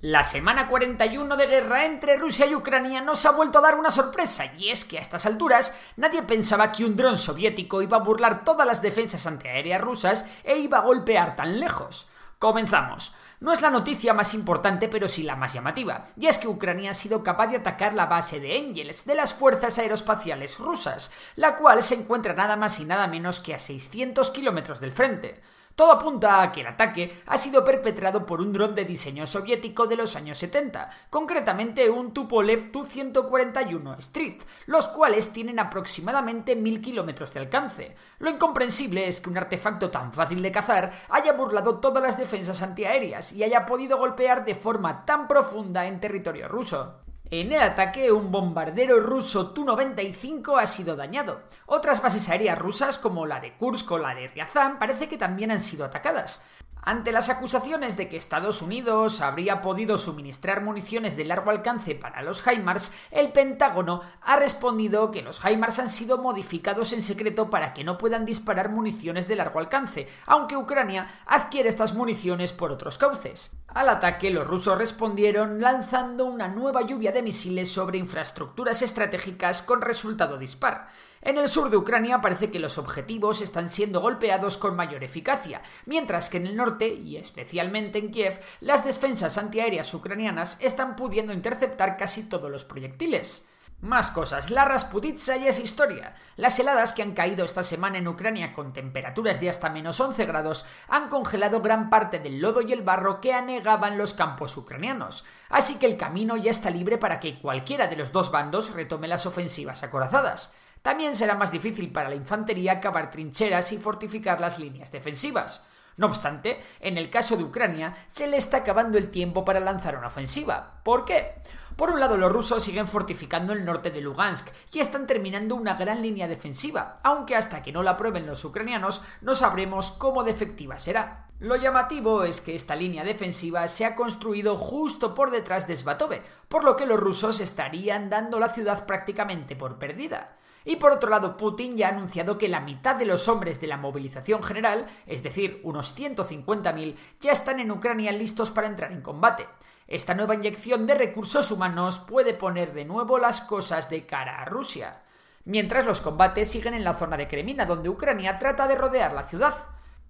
La semana 41 de guerra entre Rusia y Ucrania nos ha vuelto a dar una sorpresa, y es que a estas alturas nadie pensaba que un dron soviético iba a burlar todas las defensas antiaéreas rusas e iba a golpear tan lejos. Comenzamos. No es la noticia más importante, pero sí la más llamativa, y es que Ucrania ha sido capaz de atacar la base de Engels de las fuerzas aeroespaciales rusas, la cual se encuentra nada más y nada menos que a 600 kilómetros del frente. Todo apunta a que el ataque ha sido perpetrado por un dron de diseño soviético de los años 70, concretamente un Tupolev Tu-141 Street, los cuales tienen aproximadamente 1000 kilómetros de alcance. Lo incomprensible es que un artefacto tan fácil de cazar haya burlado todas las defensas antiaéreas y haya podido golpear de forma tan profunda en territorio ruso. En el ataque, un bombardero ruso Tu-95 ha sido dañado. Otras bases aéreas rusas, como la de Kursk o la de Ryazan, parece que también han sido atacadas. Ante las acusaciones de que Estados Unidos habría podido suministrar municiones de largo alcance para los HIMARS, el Pentágono ha respondido que los HIMARS han sido modificados en secreto para que no puedan disparar municiones de largo alcance, aunque Ucrania adquiere estas municiones por otros cauces. Al ataque los rusos respondieron lanzando una nueva lluvia de misiles sobre infraestructuras estratégicas con resultado dispar. En el sur de Ucrania parece que los objetivos están siendo golpeados con mayor eficacia, mientras que en el norte, y especialmente en Kiev, las defensas antiaéreas ucranianas están pudiendo interceptar casi todos los proyectiles. Más cosas, la Rasputitsa ya es historia. Las heladas que han caído esta semana en Ucrania con temperaturas de hasta menos 11 grados han congelado gran parte del lodo y el barro que anegaban los campos ucranianos. Así que el camino ya está libre para que cualquiera de los dos bandos retome las ofensivas acorazadas. También será más difícil para la infantería cavar trincheras y fortificar las líneas defensivas. No obstante, en el caso de Ucrania, se le está acabando el tiempo para lanzar una ofensiva. ¿Por qué? Por un lado, los rusos siguen fortificando el norte de Lugansk y están terminando una gran línea defensiva, aunque hasta que no la prueben los ucranianos no sabremos cómo de efectiva será. Lo llamativo es que esta línea defensiva se ha construido justo por detrás de Svatove, por lo que los rusos estarían dando la ciudad prácticamente por perdida. Y por otro lado, Putin ya ha anunciado que la mitad de los hombres de la movilización general, es decir, unos 150.000, ya están en Ucrania listos para entrar en combate. Esta nueva inyección de recursos humanos puede poner de nuevo las cosas de cara a Rusia. Mientras los combates siguen en la zona de Kremina, donde Ucrania trata de rodear la ciudad.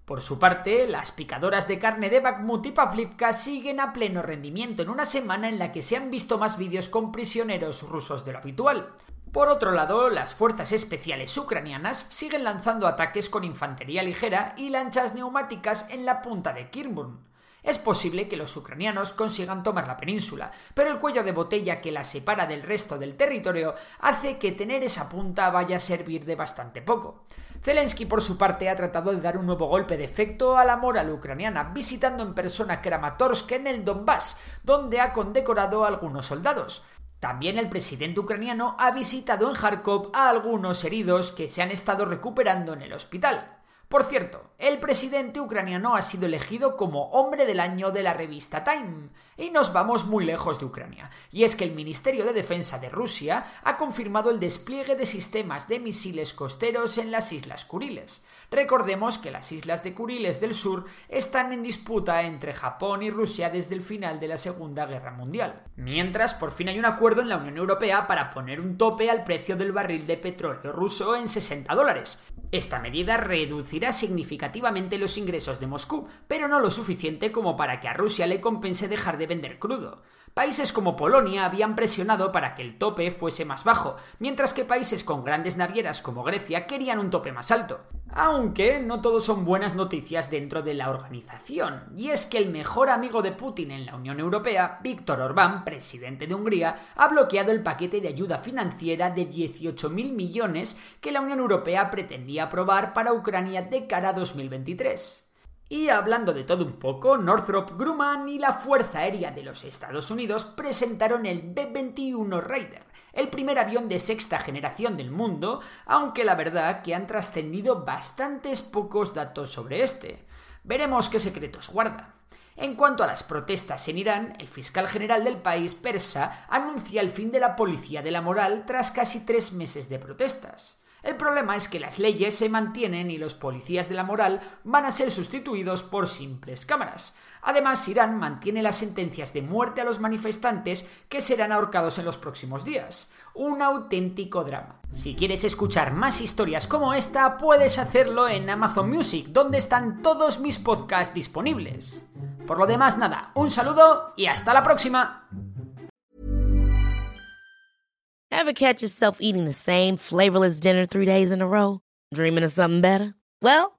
Por su parte, las picadoras de carne de Bakhmut y Pavlivka siguen a pleno rendimiento en una semana en la que se han visto más vídeos con prisioneros rusos de lo habitual. Por otro lado, las fuerzas especiales ucranianas siguen lanzando ataques con infantería ligera y lanchas neumáticas en la punta de Kirburn. Es posible que los ucranianos consigan tomar la península, pero el cuello de botella que la separa del resto del territorio hace que tener esa punta vaya a servir de bastante poco. Zelensky, por su parte, ha tratado de dar un nuevo golpe de efecto a la moral ucraniana, visitando en persona Kramatorsk en el Donbass, donde ha condecorado a algunos soldados. También el presidente ucraniano ha visitado en Kharkov a algunos heridos que se han estado recuperando en el hospital. Por cierto, el presidente ucraniano ha sido elegido como hombre del año de la revista Time. Y nos vamos muy lejos de Ucrania. Y es que el Ministerio de Defensa de Rusia ha confirmado el despliegue de sistemas de misiles costeros en las Islas Kuriles. Recordemos que las islas de Kuriles del Sur están en disputa entre Japón y Rusia desde el final de la Segunda Guerra Mundial. Mientras, por fin hay un acuerdo en la Unión Europea para poner un tope al precio del barril de petróleo ruso en 60 dólares. Esta medida reducirá significativamente los ingresos de Moscú, pero no lo suficiente como para que a Rusia le compense dejar de vender crudo. Países como Polonia habían presionado para que el tope fuese más bajo, mientras que países con grandes navieras como Grecia querían un tope más alto. Aunque no todo son buenas noticias dentro de la organización, y es que el mejor amigo de Putin en la Unión Europea, Víctor Orbán, presidente de Hungría, ha bloqueado el paquete de ayuda financiera de 18.000 millones que la Unión Europea pretendía aprobar para Ucrania de cara a 2023. Y hablando de todo un poco, Northrop Grumman y la Fuerza Aérea de los Estados Unidos presentaron el B-21 Raider, el primer avión de sexta generación del mundo, aunque la verdad que han trascendido bastantes pocos datos sobre este. Veremos qué secretos guarda. En cuanto a las protestas en Irán, el fiscal general del país persa anuncia el fin de la policía de la moral tras casi tres meses de protestas. El problema es que las leyes se mantienen y los policías de la moral van a ser sustituidos por simples cámaras. Además, Irán mantiene las sentencias de muerte a los manifestantes que serán ahorcados en los próximos días. Un auténtico drama. Si quieres escuchar más historias como esta, puedes hacerlo en Amazon Music, donde están todos mis podcasts disponibles. Por lo demás, nada, un saludo y hasta la próxima. Well,